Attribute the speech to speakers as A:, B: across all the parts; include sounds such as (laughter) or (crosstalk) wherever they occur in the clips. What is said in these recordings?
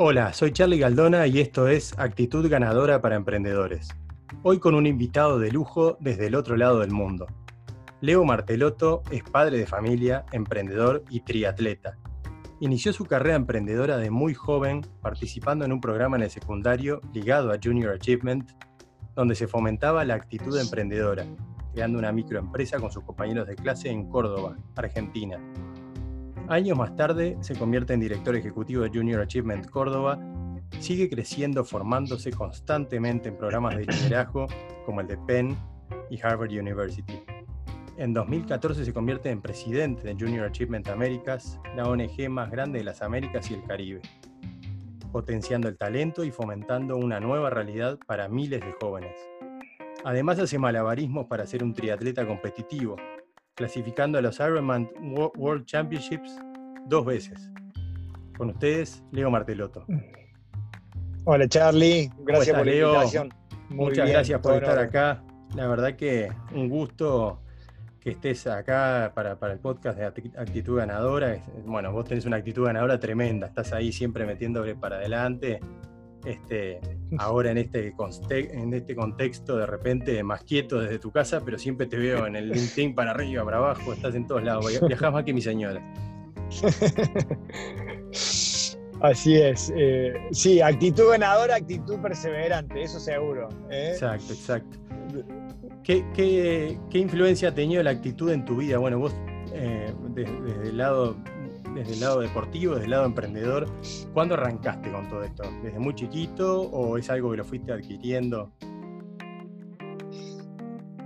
A: Hola, soy Charlie Galdona y esto es Actitud Ganadora para Emprendedores. Hoy con un invitado de lujo desde el otro lado del mundo. Leo Martelotto es padre de familia, emprendedor y triatleta. Inició su carrera emprendedora de muy joven participando en un programa en el secundario ligado a Junior Achievement, donde se fomentaba la actitud emprendedora, creando una microempresa con sus compañeros de clase en Córdoba, Argentina. Años más tarde se convierte en director ejecutivo de Junior Achievement Córdoba, sigue creciendo formándose constantemente en programas de liderazgo como el de Penn y Harvard University. En 2014 se convierte en presidente de Junior Achievement Americas, la ONG más grande de las Américas y el Caribe, potenciando el talento y fomentando una nueva realidad para miles de jóvenes. Además hace malabarismos para ser un triatleta competitivo, clasificando a los Ironman World Championships dos veces. Con ustedes, Leo Martelotto.
B: Hola Charlie, gracias por la invitación.
A: Muchas gracias por estar acá. La verdad que un gusto que estés acá para, el podcast de Actitud Ganadora. Bueno, vos tenés una actitud ganadora tremenda, estás ahí siempre metiéndole para adelante. Este, (laughs) ahora en este, en este contexto, de repente más quieto desde tu casa, pero siempre te veo en el (laughs) LinkedIn para arriba, para abajo, estás en todos lados, viajas más que mi señora. (laughs)
B: Así es. Eh, sí, actitud ganadora, actitud perseverante, eso seguro.
A: ¿eh? Exacto, exacto. ¿Qué, influencia ha tenido la actitud en tu vida? Bueno, vos eh, desde, el lado, desde el lado deportivo, desde el lado emprendedor, ¿cuándo arrancaste con todo esto? ¿Desde muy chiquito o es algo que lo fuiste adquiriendo?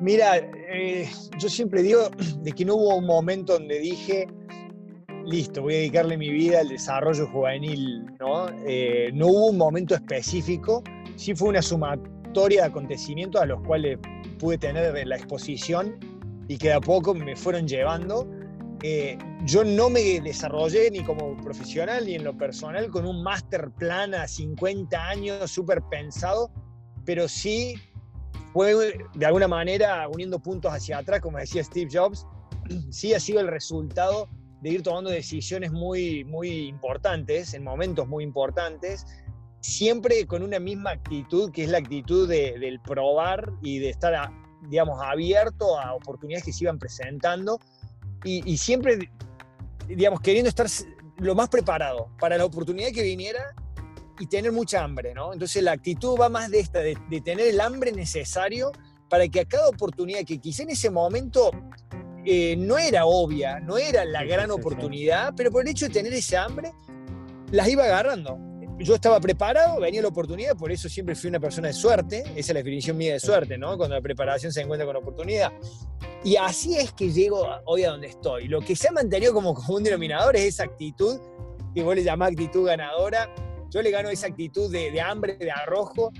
B: Mira, eh, yo siempre digo de que no hubo un momento donde dije, listo, voy a dedicarle mi vida al desarrollo juvenil, ¿no? Eh, no hubo un momento específico, sí fue una sumatoria de acontecimientos a los cuales pude tener en la exposición y que a poco me fueron llevando. Eh, yo no me desarrollé ni como profesional ni en lo personal con un master plan a 50 años súper pensado, pero sí fue de alguna manera uniendo puntos hacia atrás, como decía Steve Jobs, (clears throat) sí ha sido el resultado de ir tomando decisiones muy, muy importantes, en momentos muy importantes, siempre con una misma actitud, que es la actitud del probar y de estar, digamos, abierto a oportunidades que se iban presentando y, siempre, digamos, queriendo estar lo más preparado para la oportunidad que viniera y tener mucha hambre, ¿no? Entonces la actitud va más de esta, de, tener el hambre necesario para que a cada oportunidad que quizá en ese momento eh, no era obvia, no era la gran oportunidad, pero por el hecho de tener ese hambre, las iba agarrando yo estaba preparado, venía la oportunidad, por eso siempre fui una persona de suerte, esa es la definición mía de suerte, ¿no? Cuando la preparación se encuentra con oportunidad. Y así es que llego hoy a donde estoy. Lo que se ha mantenido como común denominador es esa actitud, que vos le llamás actitud ganadora. Yo le gano esa actitud de, hambre, de arrojo,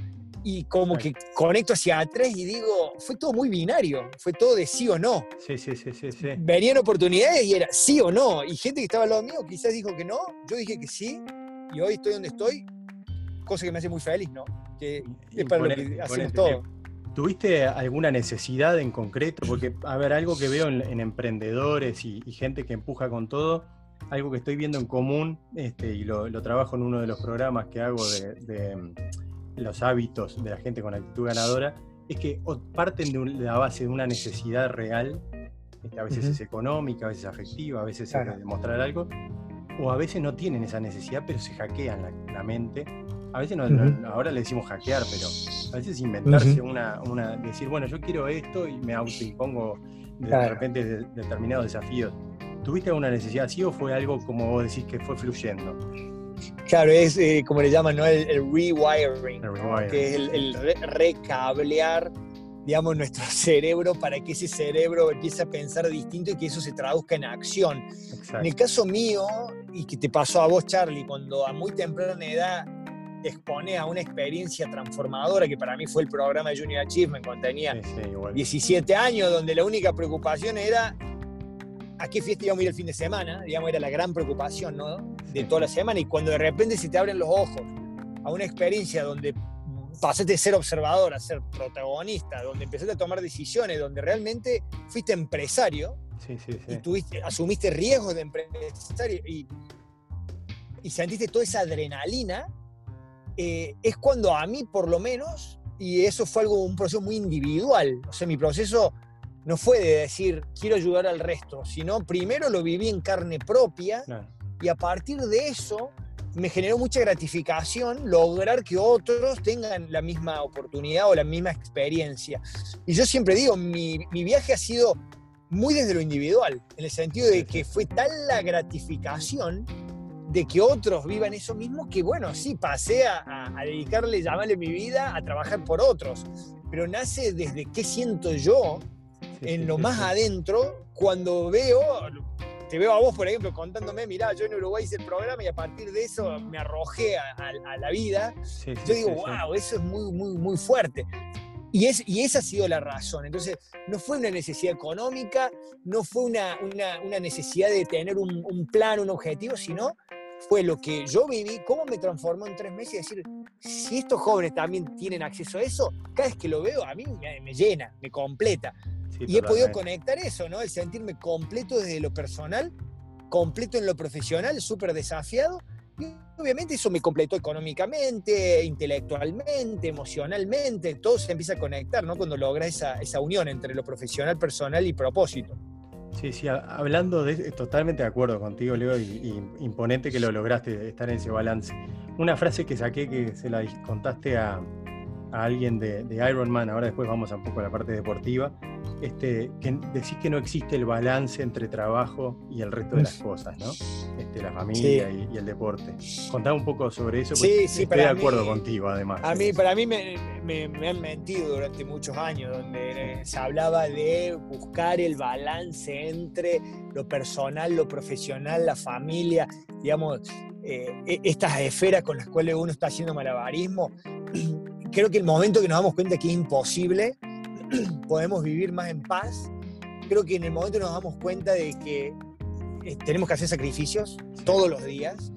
B: y como que conecto hacia atrás y digo, fue todo muy binario, fue todo de sí o no.
A: Sí, sí, sí, sí. sí.
B: Venían oportunidades y era sí o no. Y gente que estaba al lado mío quizás dijo que no, yo dije que sí, y hoy estoy donde estoy, cosa que me hace muy feliz, ¿no? Que es para lo que hacemos todo.
A: ¿Tuviste alguna necesidad en concreto? Porque, a ver, algo que veo en, emprendedores y, gente que empuja con todo, algo que estoy viendo en común, este, y lo, trabajo en uno de los programas que hago de, mm, los hábitos de la gente con actitud ganadora, es que parten de, la base de una necesidad real, este, a veces es económica, a veces afectiva, a veces es de demostrar algo, o a veces no tienen esa necesidad, pero se hackean la, mente. A veces no, ahora le decimos hackear, pero a veces inventarse una, una, decir, bueno, yo quiero esto y me autoimpongo de, repente determinados desafíos. ¿Tuviste alguna necesidad así o fue algo como vos decís que fue fluyendo?
B: Claro, es eh, como le llaman, ¿no? El, rewiring, que es el, recablear digamos, nuestro (laughs) cerebro para que ese cerebro empiece a pensar distinto y que eso se traduzca en acción. En el caso mío, y que te pasó a vos, Charlie, cuando a muy temprana edad te expone a una experiencia transformadora, que para mí fue el programa de Junior Achievement cuando tenía 17 años, donde la única preocupación era a qué fiesta íbamos a ir el fin de semana, digamos, era la gran preocupación ¿no? de toda la semana, y cuando de repente se te abren los ojos a una experiencia donde pasaste de ser observador a ser protagonista, donde empezaste a tomar decisiones, donde realmente fuiste empresario y tuviste, asumiste riesgos de empresario y, y, sentiste toda esa adrenalina, eh, es cuando a mí por lo menos, y eso fue algo, un proceso muy individual, o sea, mi proceso no fue de decir quiero ayudar al resto, sino primero lo viví en carne propia y a partir de eso me generó mucha gratificación lograr que otros tengan la misma oportunidad o la misma experiencia. Y yo siempre digo, mi, mi viaje ha sido muy desde lo individual, en el sentido de que fue tal la gratificación de que otros vivan eso mismo que, bueno, sí, pasé a, dedicarle, llamarle mi vida a trabajar por otros, pero nace desde qué siento yo en lo más adentro cuando veo, te veo a vos, por ejemplo, contándome, mirá, yo en Uruguay hice el programa y a partir de eso me arrojé a, la vida. yo digo, wow, eso es muy, muy, muy fuerte. Y, es, y esa ha sido la razón. Entonces, no fue una necesidad económica, no fue una, una, necesidad de tener un, un, plan, un objetivo, sino fue lo que yo viví, cómo me transformó en tres meses y decir, si estos jóvenes también tienen acceso a eso, cada vez que lo veo a mí me, llena, me completa. y he podido conectar eso, ¿no? El sentirme completo desde lo personal, completo en lo profesional, súper desafiado. Y obviamente eso me completó económicamente, intelectualmente, emocionalmente, todo se empieza a conectar, ¿no? Cuando logra esa, esa unión entre lo profesional, personal y propósito.
A: Sí, sí, hablando de, totalmente de acuerdo contigo, Leo, y, imponente que lo lograste estar en ese balance. Una frase que saqué que se la contaste a, alguien de, de Iron Man, ahora después vamos un poco a la parte deportiva, este, que decís que no existe el balance entre trabajo y el resto de las cosas, ¿no? Este, la familia y, el deporte. Contá un poco sobre eso,
B: sí, sí,
A: estoy de acuerdo contigo, además.
B: A mí, para mí me, han mentido durante muchos años, donde se hablaba de buscar el balance entre lo personal, lo profesional, la familia, digamos, eh, e, estas esferas con las cuales uno está haciendo malabarismo. Creo que el momento que nos damos cuenta que es imposible, (clears throat) podemos vivir más en paz. Creo que en el momento nos damos cuenta de que eh, tenemos que hacer sacrificios todos los días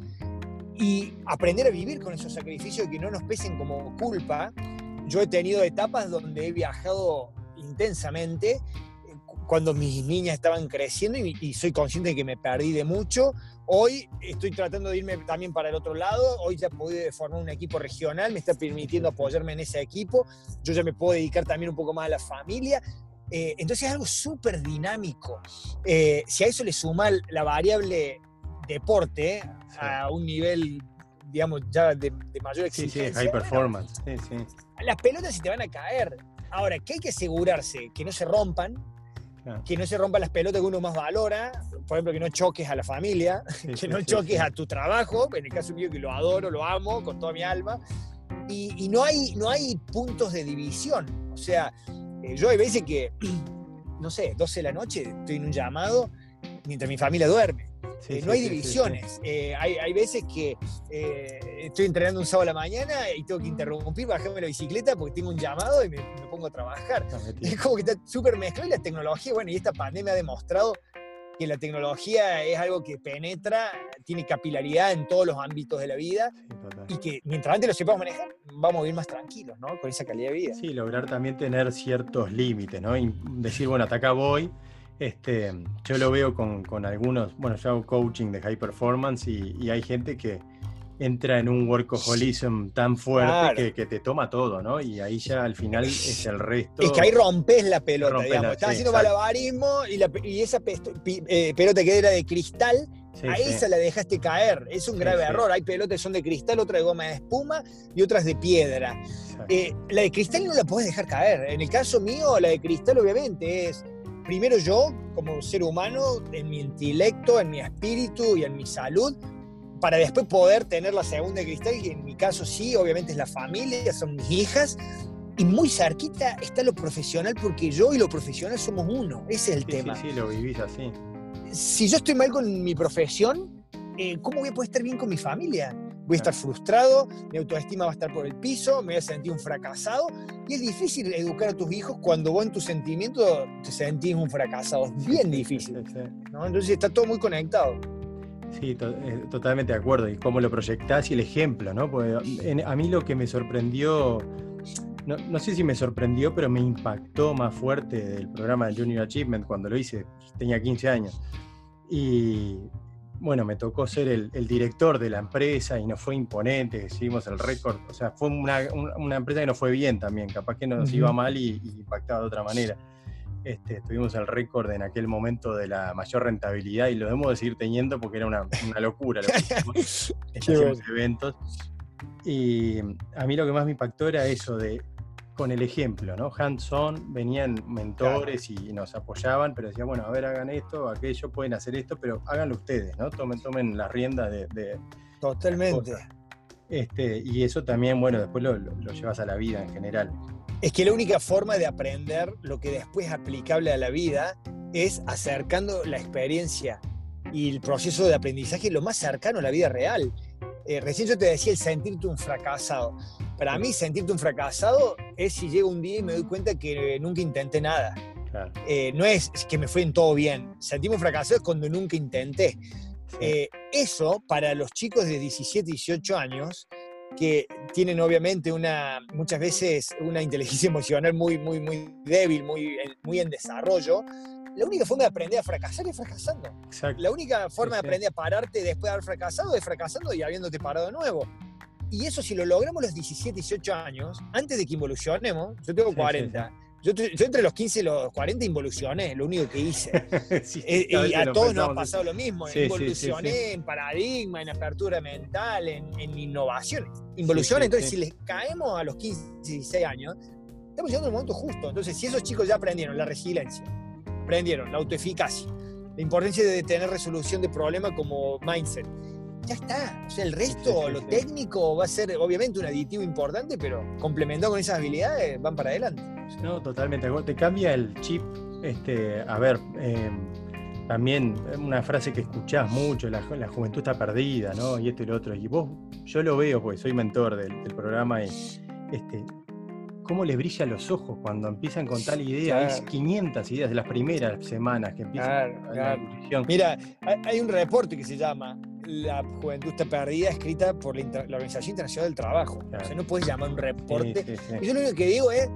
B: y aprender a vivir con esos sacrificios y que no nos pesen como culpa. Yo he tenido etapas donde he viajado intensamente cuando mis niñas estaban creciendo y, soy consciente de que me perdí de mucho. Hoy estoy tratando de irme también para el otro lado. Hoy ya pude formar un equipo regional, me está permitiendo apoyarme en ese equipo. Yo ya me puedo dedicar también un poco más a la familia. Eh, entonces es algo súper dinámico. Eh, si a eso le suma la variable deporte a un nivel, digamos, ya de, mayor exigencia.
A: Sí, sí, high performance. sí, sí.
B: Las pelotas se te van a caer. Ahora, que hay que asegurarse que no se rompan, que no se rompan las pelotas que uno más valora, por ejemplo, que no choques a la familia, (laughs) que no choques a tu trabajo, en el caso mío que lo adoro, lo amo con toda mi alma, y, no, hay, no hay puntos de división. O sea, eh, yo hay veces que, (clears throat) no sé, 12 de la noche, estoy en un llamado mientras mi familia duerme. Eh, no hay divisiones. Eh, hay, veces que eh, estoy entrenando un sábado a la mañana y tengo que interrumpir, bajarme la bicicleta porque tengo un llamado y me, pongo a trabajar. Es como que está súper mezclado y la tecnología, bueno, y esta pandemia ha demostrado que la tecnología es algo que penetra, tiene capilaridad en todos los ámbitos de la vida y que mientras antes lo sepamos manejar, vamos a vivir más tranquilos, ¿no? Con esa calidad de vida.
A: Sí, lograr también tener ciertos límites, ¿no? Y decir, bueno, hasta acá voy, este, yo lo veo con, algunos, bueno, yo hago coaching de high performance y, hay gente que entra en un workaholism tan fuerte que, te toma todo, ¿no? Y ahí ya al final es el resto.
B: Es que ahí rompes la pelota, digamos. Estás haciendo malabarismo y, esa eh, pelota que era de cristal, a esa la dejaste caer. Es un grave error. Hay pelotas que son de cristal, otra de goma de espuma y otras de piedra. Eh, la de cristal no la puedes dejar caer. En el caso mío, la de cristal obviamente es primero yo, como ser humano, en mi intelecto, en mi espíritu y en mi salud, para después poder tener la segunda de cristal, y en mi caso sí, obviamente es la familia, son mis hijas, y muy cerquita está lo profesional, porque yo y lo profesional somos uno, ese es el tema.
A: Sí, sí, lo vivís así.
B: Si yo estoy mal con mi profesión, eh, ¿cómo voy a poder estar bien con mi familia? Voy a estar frustrado, mi autoestima va a estar por el piso, me voy a sentir un fracasado. Y es difícil educar a tus hijos cuando vos en tus sentimientos te sentís un fracasado. Es bien difícil. Entonces está todo muy conectado.
A: Sí, eh, totalmente de acuerdo. Y cómo lo proyectás y el ejemplo, ¿no? Porque a mí lo que me sorprendió, no, no, sé si me sorprendió, pero me impactó más fuerte del programa de Junior Achievement cuando lo hice, tenía 15 años. Y bueno, me tocó ser el, director de la empresa y nos fue imponente, hicimos el récord, o sea, fue una, empresa que nos fue bien también, capaz que nos iba mal y, impactaba de otra manera. Este, tuvimos el récord en aquel momento de la mayor rentabilidad y lo debemos de seguir teniendo porque era una, locura lo que (laughs) eventos. Y a mí lo que más me impactó era eso de con el ejemplo, ¿no? Hands-on, venían mentores y nos apoyaban, pero decían, bueno, a ver, hagan esto, aquello, pueden hacer esto, pero háganlo ustedes, ¿no? Tomen, tomen las riendas de...
B: Totalmente.
A: este, y eso también, bueno, después lo, llevas a la vida en general.
B: Es que la única forma de aprender lo que después es aplicable a la vida es acercando la experiencia y el proceso de aprendizaje lo más cercano a la vida real. Eh, recién yo te decía el sentirte un fracasado. Para mí, sentirte un fracasado es si llego un día y me doy cuenta que nunca intenté nada. Eh, no es que me fue en todo bien. Sentirme fracasado es cuando nunca intenté. Eh, eso para los chicos de 17, 18 años, que tienen obviamente una, muchas veces una inteligencia (laughs) emocional muy, muy, muy débil, muy, muy en desarrollo, la única forma de aprender a fracasar es fracasando. La única forma de aprender a pararte después de haber fracasado es fracasando y habiéndote parado de nuevo. Y eso si lo logramos los 17, 18 años, antes de que involucionemos, yo tengo 40, yo, entre los 15 y los 40 involucioné, lo único que hice. (laughs) Eh, y a todos nos ha pasado lo mismo. involucioné en paradigma, en apertura mental, en, en innovación. Involución, entonces si les caemos a los 15, 16 años, estamos llegando al momento justo. Entonces, si esos chicos ya aprendieron la resiliencia, aprendieron la autoeficacia, la importancia de tener resolución de problemas como mindset, ya está. O sea, el resto, lo técnico, va a ser obviamente un aditivo importante, pero complementado con esas habilidades, van para adelante.
A: No, totalmente. Te cambia el chip. Este, a ver, em, también una frase que escuchás mucho, la, juventud está perdida, ¿no? Y esto y lo otro. Y vos, yo lo veo porque soy mentor del, del programa y este, cómo les brilla los ojos cuando empiezan con tal idea. Hay 500 ideas de las primeras semanas que empiezan
B: claro, la Mira, hay un reporte que se llama La juventud está perdida, escrita por la, Organización Internacional del Trabajo. O sea, no puedes llamar un reporte. yo lo único que digo es,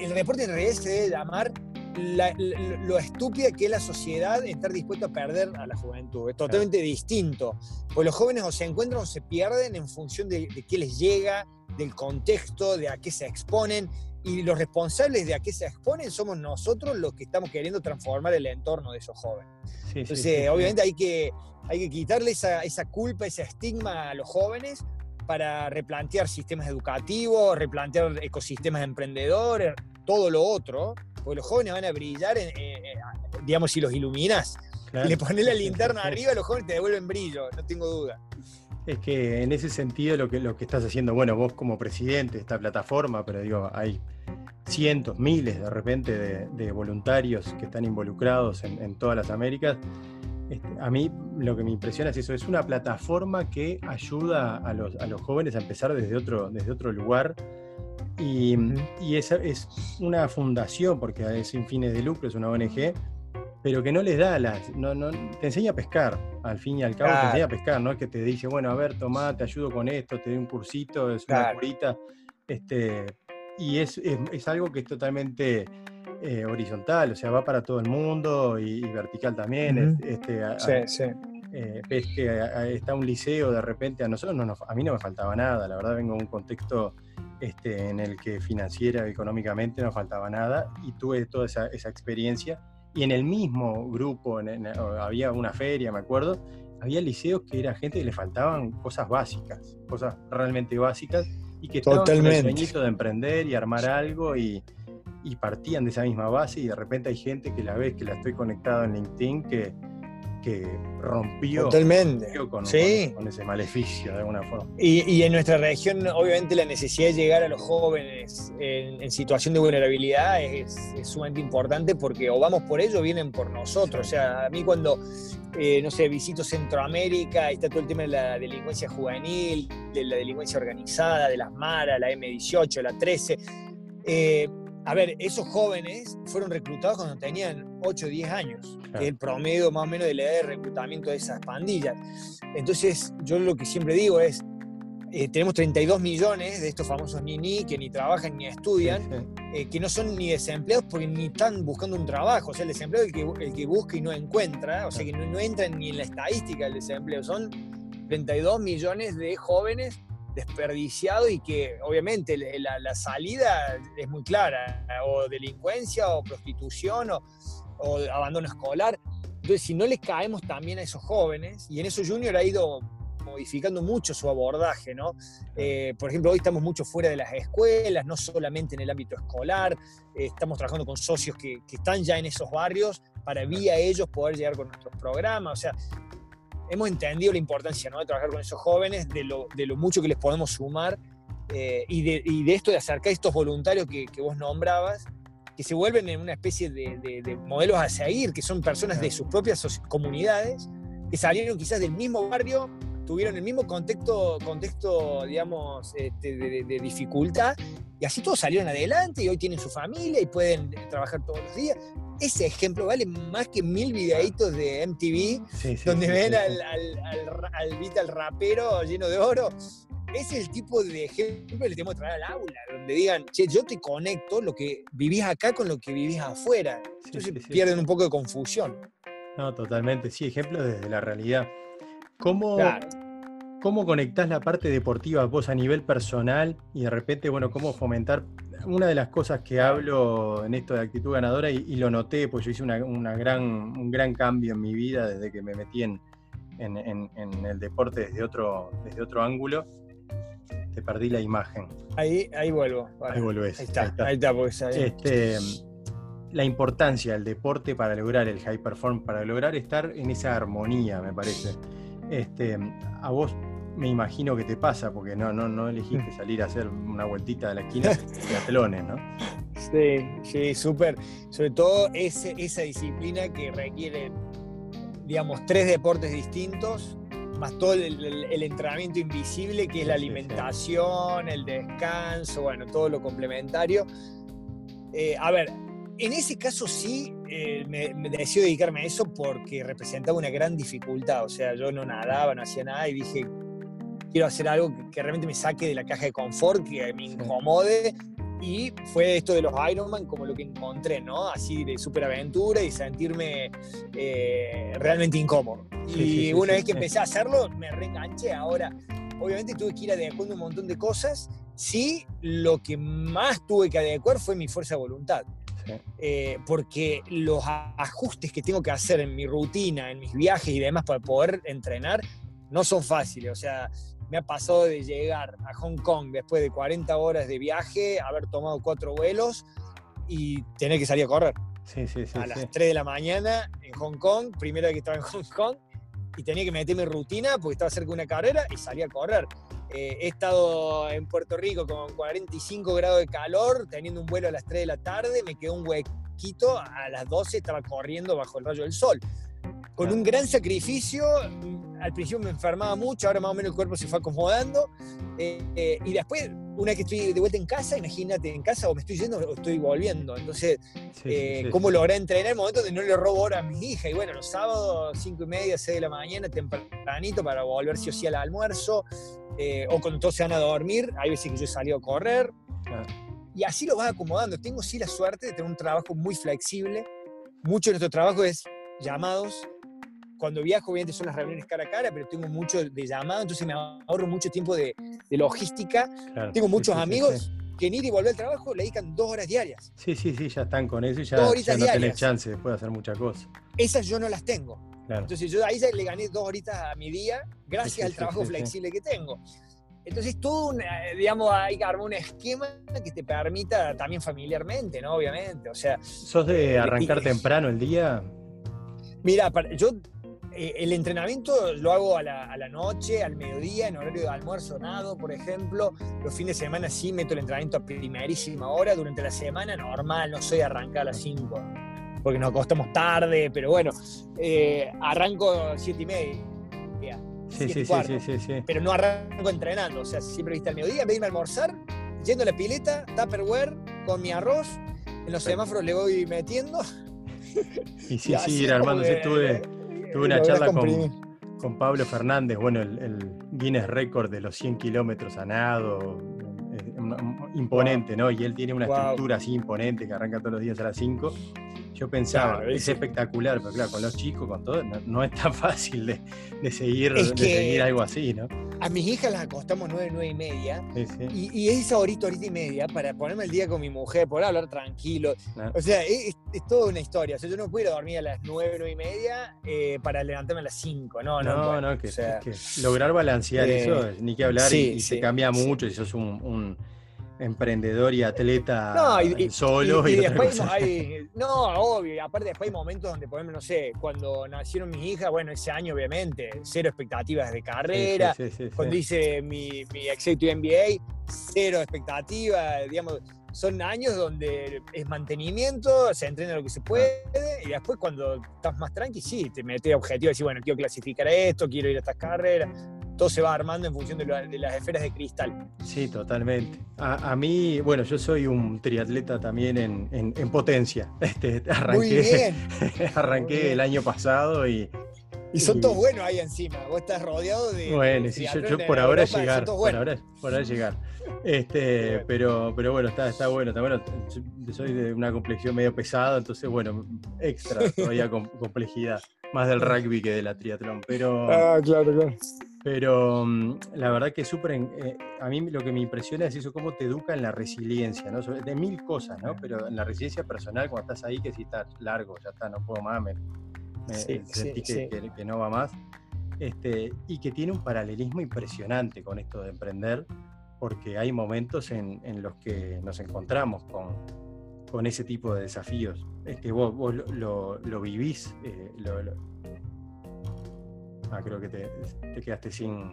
B: el reporte en realidad se debe llamar lo estúpida que es la sociedad estar dispuesto a perder a la juventud. Es totalmente distinto. Pues los jóvenes o se encuentran o se pierden en función de, de qué les llega, del contexto, de a qué se exponen, y los responsables de a qué se exponen somos nosotros los que estamos queriendo transformar el entorno de esos jóvenes. Entonces, obviamente hay que, hay que quitarle esa, esa culpa, ese estigma a los jóvenes para replantear sistemas educativos, replantear ecosistemas emprendedores, todo lo otro, porque los jóvenes van a brillar, digamos, si los iluminas. Le pones la linterna arriba, los jóvenes te devuelven brillo, no tengo duda.
A: Es que en ese sentido lo que, lo que estás haciendo, bueno, vos como presidente de esta plataforma, pero digo, hay cientos, miles de repente de, voluntarios que están involucrados en, todas las Américas. Este, a mí lo que me impresiona es eso, es una plataforma que ayuda a los, a los jóvenes a empezar desde otro, desde otro lugar y, y es, es, una fundación, porque es sin fines de lucro, es una ONG, pero que no les da las. No, no, te enseña a pescar, al fin y al cabo te enseña a pescar, ¿no? Es que te dice, bueno, a ver, toma, te ayudo con esto, te doy un cursito, es una curita. Este, y es, es, algo que es totalmente eh, horizontal, o sea, va para todo el mundo y, vertical también. este, sí, sí. Eh, ves que está un liceo de repente, a nosotros no a mí no me faltaba nada, la verdad vengo de un contexto este, en el que financiera, económicamente no faltaba nada y tuve toda esa, esa experiencia y en el mismo grupo, había una feria, me acuerdo, había liceos que era gente que le faltaban cosas básicas, cosas realmente básicas, y que estaban con el sueñito de emprender y armar algo y, y, partían de esa misma base y de repente hay gente que la ves que la estoy conectado en LinkedIn que que rompió,
B: Totalmente.
A: con, ese maleficio de alguna forma.
B: Y, en nuestra región, obviamente, la necesidad de llegar a los jóvenes en, situación de vulnerabilidad es, sumamente importante porque o vamos por ellos o vienen por nosotros. O sea, a mí cuando, eh, no sé, visito Centroamérica, está todo el tema de la delincuencia juvenil, de la delincuencia organizada, de las MARA, la M18, la 13. Eh, a ver, esos jóvenes fueron reclutados cuando tenían 8 o 10 años, que es el promedio más o menos de la edad de reclutamiento de esas pandillas. Entonces, yo lo que siempre digo es, eh, tenemos 32 millones de estos famosos ni que ni trabajan ni estudian, eh, que no son ni desempleados porque ni están buscando un trabajo. O sea, el desempleado es el que, el que busca y no encuentra, o sea, que no, no entran ni en la estadística del desempleo. Son 32 millones de jóvenes desperdiciados y que obviamente la, salida es muy clara, o delincuencia, o prostitución, o, abandono escolar. Entonces, si no les caemos también a esos jóvenes, y en eso Junior ha ido modificando mucho su abordaje, ¿no? Eh, por ejemplo, hoy estamos mucho fuera de las escuelas, no solamente en el ámbito escolar, eh, estamos trabajando con socios que, están ya en esos barrios para vía ellos poder llegar con nuestros programas, o sea, hemos entendido la importancia ¿no? de trabajar con esos jóvenes, de lo, de lo mucho que les podemos sumar eh, y, de, y, de, esto de acercar a estos voluntarios que, que, vos nombrabas, que se vuelven en una especie de, de, modelos a seguir, que son personas de sus propias comunidades, que salieron quizás del mismo barrio, tuvieron el mismo contexto, contexto digamos, este, de, dificultad, y así todos salieron adelante y hoy tienen su familia y pueden trabajar todos los días. Ese ejemplo vale más que mil videitos de MTV, donde ven al, al, al, al, rapero lleno de oro. Ese es el tipo de ejemplo que le tenemos que traer al aula, donde digan, che, yo te conecto lo que vivís acá con lo que vivís afuera. Entonces pierden un poco de confusión.
A: No, totalmente. Sí, ejemplos desde la realidad. ¿Cómo, ¿Cómo conectás la parte deportiva vos a nivel personal y de repente, bueno, cómo fomentar? Una de las cosas que hablo en esto de actitud ganadora, y, lo noté, pues yo hice una, gran, un gran cambio en mi vida desde que me metí en, en, el deporte desde otro, desde otro ángulo, te perdí la imagen.
B: Ahí, ahí vuelvo.
A: Ahí vuelves.
B: Ahí está, ahí está, pues
A: este, la importancia del deporte para lograr el high perform, para lograr estar en esa armonía, me parece. Este, a vos me imagino que te pasa, porque no, no, no elegiste (laughs) salir a hacer una vueltita de la esquina de atlones, ¿no?
B: Sí, sí, súper. Sobre todo ese, esa disciplina que requiere, digamos, tres deportes distintos, más todo el, entrenamiento invisible, que es la alimentación, el descanso, bueno, todo lo complementario. Eh, a ver, en ese caso sí eh, me, me decidí dedicarme a eso porque representaba una gran dificultad. O sea, yo no nadaba, no hacía nada y dije, quiero hacer algo que, realmente me saque de la caja de confort, que me incomode. Y fue esto de los Ironman como lo que encontré, ¿no? Así de superaventura y sentirme eh, realmente incómodo. y una vez que empecé a hacerlo, me reenganché. Ahora, obviamente tuve que ir adecuando un montón de cosas. Sí, lo que más tuve que adecuar fue mi fuerza de voluntad. Eh, porque los ajustes que tengo que hacer en mi rutina, en mis viajes y demás para poder entrenar, no son fáciles. O sea, me ha pasado de llegar a Hong Kong después de 40 horas de viaje, haber tomado cuatro vuelos y tener que salir a correr.
A: Sí, sí, sí,
B: a las 3 de la mañana en Hong Kong, primera vez que estaba en (laughs) Hong Kong, y tenía que meterme rutina porque estaba cerca de una carrera y salí a correr. Eh, he estado en Puerto Rico con 45 grados de calor, teniendo un vuelo a las 3 de la tarde, me quedó un huequito, a las 12 estaba corriendo bajo el rayo del sol. Con un gran sacrificio, al principio me enfermaba mucho, ahora más o menos el cuerpo se fue acomodando. Eh, eh, y después, una vez que estoy de vuelta en casa, imagínate, en casa o me estoy yendo o estoy volviendo. Entonces, ¿cómo logré entrenar en el momento de no le robo hora a mi hija? Y bueno, los sábados, 5 y media, 6 de la mañana, tempranito, para volver sí o sí al almuerzo. Eh, o cuando todos se van a dormir, hay veces que yo he salido a correr. Y así lo vas acomodando. Tengo sí la suerte de tener un trabajo muy flexible. Mucho de nuestro trabajo es llamados. Cuando viajo, obviamente son las reuniones cara a cara, pero tengo mucho de llamado, entonces me ahorro mucho tiempo de, logística. tengo muchos amigos que en ir y volver al trabajo le dedican dos horas diarias.
A: Sí, sí, sí, ya están con eso y ya, ya no tenés chance después de hacer muchas cosas.
B: Esas yo no las tengo. Entonces yo ahí ya le gané dos horitas a mi día gracias al trabajo flexible que tengo. Entonces tú, eh, digamos, hay que armar un esquema que te permita también familiarmente, ¿no? Obviamente, o sea...
A: ¿Sos de arrancar temprano el día?
B: Mira, yo eh, el entrenamiento lo hago a la, noche, al mediodía, en horario de almuerzo nado, por ejemplo. Los fines de semana sí meto el entrenamiento a primerísima hora. Durante la semana normal, no soy arrancar a las 5 porque nos acostamos tarde, pero bueno, eh, arranco siete y media.
A: Sí, sí, sí, sí, sí,
B: Pero no arranco entrenando, o sea, siempre viste al mediodía, me a almorzar, yendo a la pileta, Tupperware, con mi arroz, en los semáforos le voy metiendo.
A: Y sí, (laughs) sí, ir armando. tuve, tuve una charla con, con Pablo Fernández, bueno, el, Guinness Record de los 100 kilómetros a nado, imponente, ¿no? Y él tiene una estructura así imponente que arranca todos los días a las 5 yo pensaba, es espectacular, pero claro, con los chicos, con todo, no, es tan (laughs) fácil de, seguir, de seguir algo así, ¿no?
B: A mis hijas las acostamos nueve, nueve y media. Y, es esa horita, horita y media para ponerme el día con mi mujer, poder hablar tranquilo. O sea, es, toda una historia. O sea, yo no puedo dormir a las nueve, nueve y media eh, para levantarme a las cinco. No, no.
A: No, que, lograr balancear eh, eso, ni que hablar, y, se cambia mucho si sos un emprendedor y atleta solo.
B: Y, después hay, (laughs) no, obvio, aparte después hay momentos donde, por ejemplo, no sé, cuando nacieron mis hijas, bueno, ese año obviamente, cero expectativas de carrera. cuando hice mi, mi Executive MBA, cero expectativas, digamos, son años donde es mantenimiento, se entrena lo que se puede, y después cuando estás más tranqui, sí, te metes objetivo y decir, bueno, quiero clasificar esto, quiero ir a estas carreras, todo se va armando en función de, las esferas de cristal.
A: Sí, totalmente. A, mí, bueno, yo soy un triatleta también en, potencia. (laughs) Este, arranqué, (laughs) arranqué el año pasado y,
B: y son todos buenos ahí encima. Vos estás rodeado de.
A: Bueno, sí, yo, por ahora llegar. Por ahora, por ahora llegar. (laughs) Este, pero, pero bueno, está, está bueno. Está bueno. Soy de una complexión medio pesada, entonces, bueno, extra todavía complejidad. Más del rugby que de la triatlón. Pero.
B: Ah, claro, claro.
A: Pero mm, la verdad que súper. Eh, a mí lo que me impresiona es eso, cómo te educa en la resiliencia, ¿no? De mil cosas, ¿no? Pero en la resiliencia personal, cuando estás ahí, que si estás largo, ya está, no puedo más, me, sentí que, no va más. Este, y que tiene un paralelismo impresionante con esto de emprender, porque hay momentos en, los que nos encontramos con, con, ese tipo de desafíos. Este, vos, vos lo, lo, vivís, eh, lo, Ah, creo que te, quedaste sin.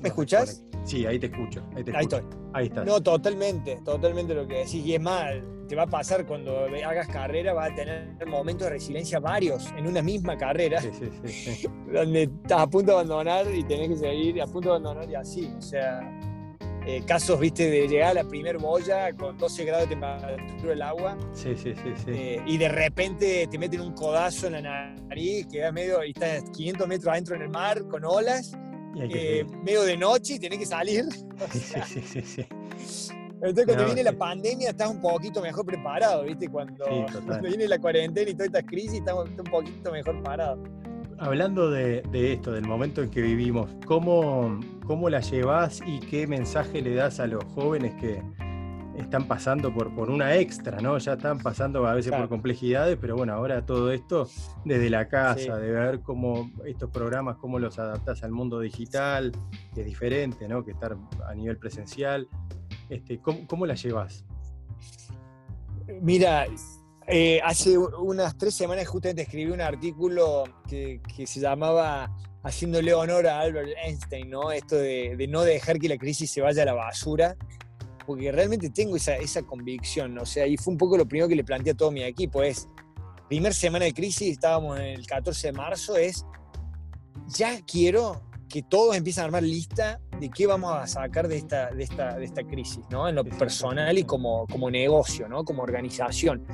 B: ¿Me escuchás?
A: Sí, ahí te escucho. Ahí,
B: estoy. Ahí estás. No, totalmente, totalmente lo que decís. Y es más, te va a pasar cuando hagas carrera, vas a tener momentos de resiliencia varios en una misma carrera. Sí, sí, sí, (laughs) donde estás a punto de abandonar y tenés que seguir a punto de abandonar y así. O sea, eh, casos, viste, de llegar a la primer boya con 12 grados de temperatura del agua.
A: Sí, sí, sí. sí.
B: Eh, y de repente te meten un codazo en la nariz, que medio, y estás 500 metros adentro en el mar con olas, eh, medio de noche y tenés que salir. (laughs) sí, sí, sí, sí. Entonces, cuando viene la pandemia, estás un poquito mejor preparado, ¿viste? Cuando, cuando (laughs) viene la cuarentena y toda esta crisis, estás un poquito mejor parado
A: hablando de, esto, del momento en que vivimos, ¿cómo, ¿cómo la llevas y qué mensaje le das a los jóvenes que están pasando por, por una extra, ¿no? Ya están pasando a veces por complejidades, pero bueno, ahora todo esto desde la casa, de ver cómo estos programas, cómo los adaptas al mundo digital, que es diferente, ¿no? Que estar a nivel presencial. Este, ¿cómo, ¿Cómo la llevas?
B: Mira, eh, hace unas tres semanas justamente escribí un artículo que, se llamaba Haciéndole honor a Albert Einstein, ¿no? Esto de, no dejar que la crisis se vaya a la basura, porque realmente tengo esa, esa convicción, o sea, y fue un poco lo primero que le planteé a todo mi equipo, es, primer semana de crisis, estábamos en el 14 de marzo, es, ya quiero que todos empiecen a armar lista de qué vamos a sacar de esta, de esta, de esta crisis, ¿no? En lo personal y como, como negocio, ¿no? Como organización.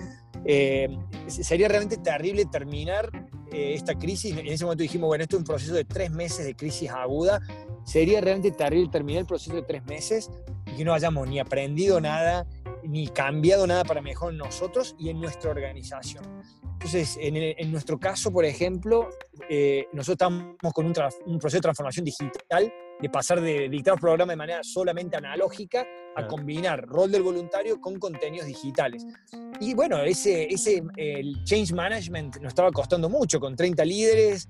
B: Eh, sería realmente terrible terminar eh, esta crisis. En ese momento dijimos, bueno, esto es un proceso de tres meses de crisis aguda. Sería realmente terrible terminar el proceso de tres meses y que no hayamos ni aprendido nada, ni cambiado nada para mejor nosotros y en nuestra organización. Entonces, en, nuestro caso, por ejemplo, eh, nosotros estamos con un, un proceso de transformación digital de pasar de dictar programas de manera solamente analógica a combinar rol del voluntario con contenidos digitales. Y bueno, ese, ese el change management nos estaba costando mucho, con 30 líderes,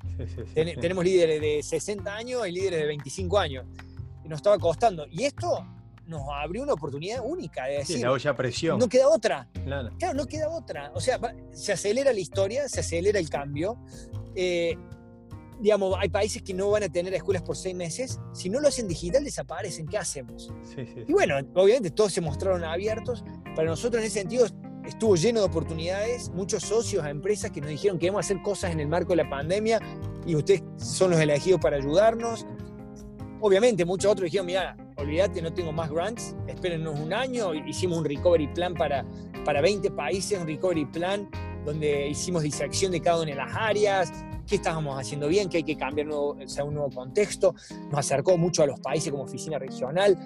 B: tenemos líderes de 60 años y líderes de 25 años, y nos estaba costando. Y esto nos abrió una oportunidad única de decir,
A: la olla presión.
B: No queda otra. Claro. no queda otra. O sea, se acelera la historia, se acelera el cambio. Eh, digamos, hay países que no van a tener escuelas por seis meses. Si no lo hacen digital, desaparecen. ¿Qué hacemos? Y bueno, obviamente todos se mostraron abiertos. Para nosotros, en ese sentido, estuvo lleno de oportunidades. Muchos socios a empresas que nos dijeron que queremos hacer cosas en el marco de la pandemia y ustedes son los elegidos para ayudarnos. Obviamente, muchos otros dijeron, mira, olvídate, no tengo más grants, espérennos un año. Hicimos un recovery plan para, para 20 países, un recovery plan donde hicimos disección de cada una de las áreas, qué estábamos haciendo bien, qué hay que cambiar nuevo, sea, un nuevo contexto, nos acercó mucho a los países como oficina regional.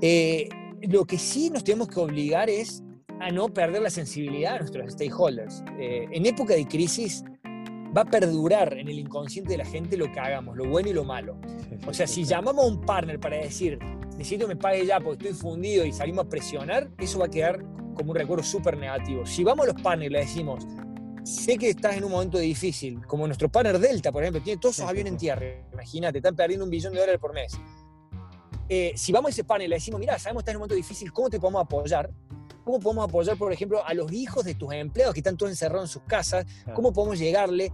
B: Eh, lo que sí nos tenemos que obligar es a no perder la sensibilidad de nuestros stakeholders. Eh, en época de crisis va a perdurar en el inconsciente de la gente lo que hagamos, lo bueno y lo malo. o sea, si llamamos a un partner para decir, necesito que me pague ya porque estoy fundido y salimos a presionar, eso va a quedar como un recuerdo súper negativo. Si vamos a los partners y le decimos, sé que estás en un momento difícil, como nuestro partner Delta, por ejemplo, tiene todos sus aviones en tierra, imagínate, están perdiendo un billón de dólares por mes. Eh, si vamos a ese panel y le decimos, mira, sabemos que estás en un momento difícil, ¿cómo te podemos apoyar? ¿Cómo podemos apoyar, por ejemplo, a los hijos de tus empleados que están todos encerrados en sus casas? ¿Cómo podemos llegarle?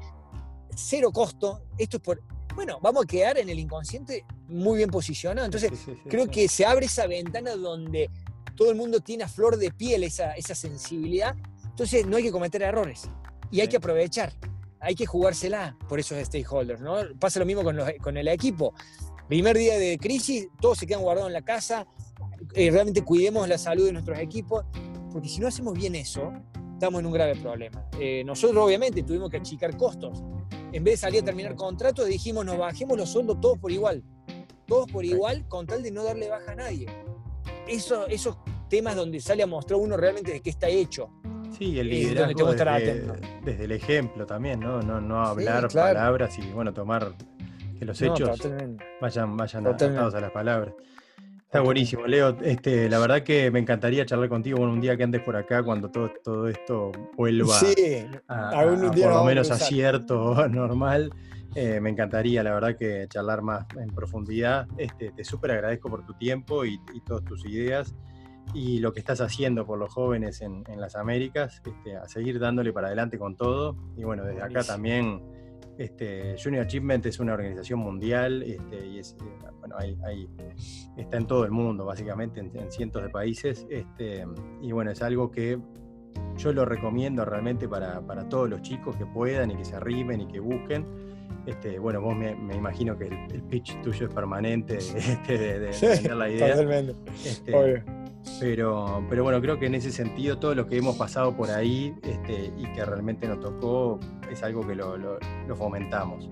B: Cero costo. Esto es por. Bueno, vamos a quedar en el inconsciente muy bien posicionado. Entonces, creo que se abre esa ventana donde todo el mundo tiene a flor de piel esa, esa sensibilidad. Entonces, no hay que cometer errores y hay que aprovechar. Hay que jugársela por esos stakeholders. ¿no? Pasa lo mismo con, con el equipo. Primer día de crisis, todos se quedan guardados en la casa, eh, realmente cuidemos la salud de nuestros equipos, porque si no hacemos bien eso, estamos en un grave problema. Eh, nosotros obviamente tuvimos que achicar costos. En vez de salir a terminar contratos, dijimos nos bajemos los sueldos todos por igual. Todos por igual, con tal de no darle baja a nadie. Eso, esos temas donde sale a mostrar uno realmente de qué está hecho.
A: Sí, el liderazgo desde, desde, el ejemplo también, ¿no? No, no hablar palabras y bueno, tomar que los hechos vayan, vayan adaptados a las palabras. Está buenísimo, Leo. Este, la verdad que me encantaría charlar contigo un día que andes por acá cuando todo, todo esto vuelva a, por lo menos a cierto (laughs) normal. Eh, me encantaría, la verdad, que charlar más en profundidad. Este, te súper agradezco por tu tiempo y, todas tus ideas y lo que estás haciendo por los jóvenes en, las Américas, este, a seguir dándole para adelante con todo. Y bueno, desde acá también este, Junior Achievement es una organización mundial este, y es, eh, bueno, está en todo el mundo, básicamente, en, cientos de países. Este, y bueno, es algo que yo lo recomiendo realmente para, todos los chicos que puedan y que se arrimen y que busquen. Este, bueno, vos me, imagino que el, pitch tuyo es permanente (laughs) este, de, de, la idea. Totalmente. Este, pero, pero bueno, creo que en ese sentido todo lo que hemos pasado por ahí este, y que realmente nos tocó es algo que lo, lo fomentamos.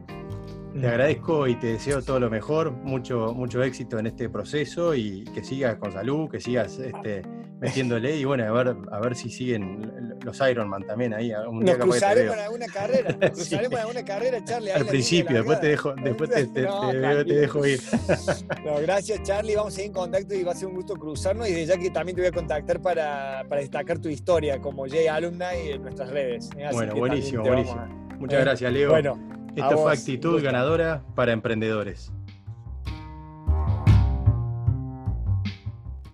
A: Te agradezco y te deseo todo lo mejor, mucho, mucho éxito en este proceso y que sigas con salud, que sigas este, metiéndole y bueno, a ver, a ver si siguen los Ironman también ahí.
B: Un Nos cruzaremos en alguna carrera, nos (laughs) cruzaremos en alguna carrera, Charlie.
A: Al principio, después te dejo, después te, dejo ir. (laughs)
B: no, gracias Charlie, vamos a ir en contacto y va a ser un gusto cruzarnos y de ya que también te voy a contactar para, para destacar tu historia como J Alumni en nuestras redes.
A: bueno, buenísimo, buenísimo. Muchas gracias, Leo. Bueno, esta fue actitud ganadora para emprendedores.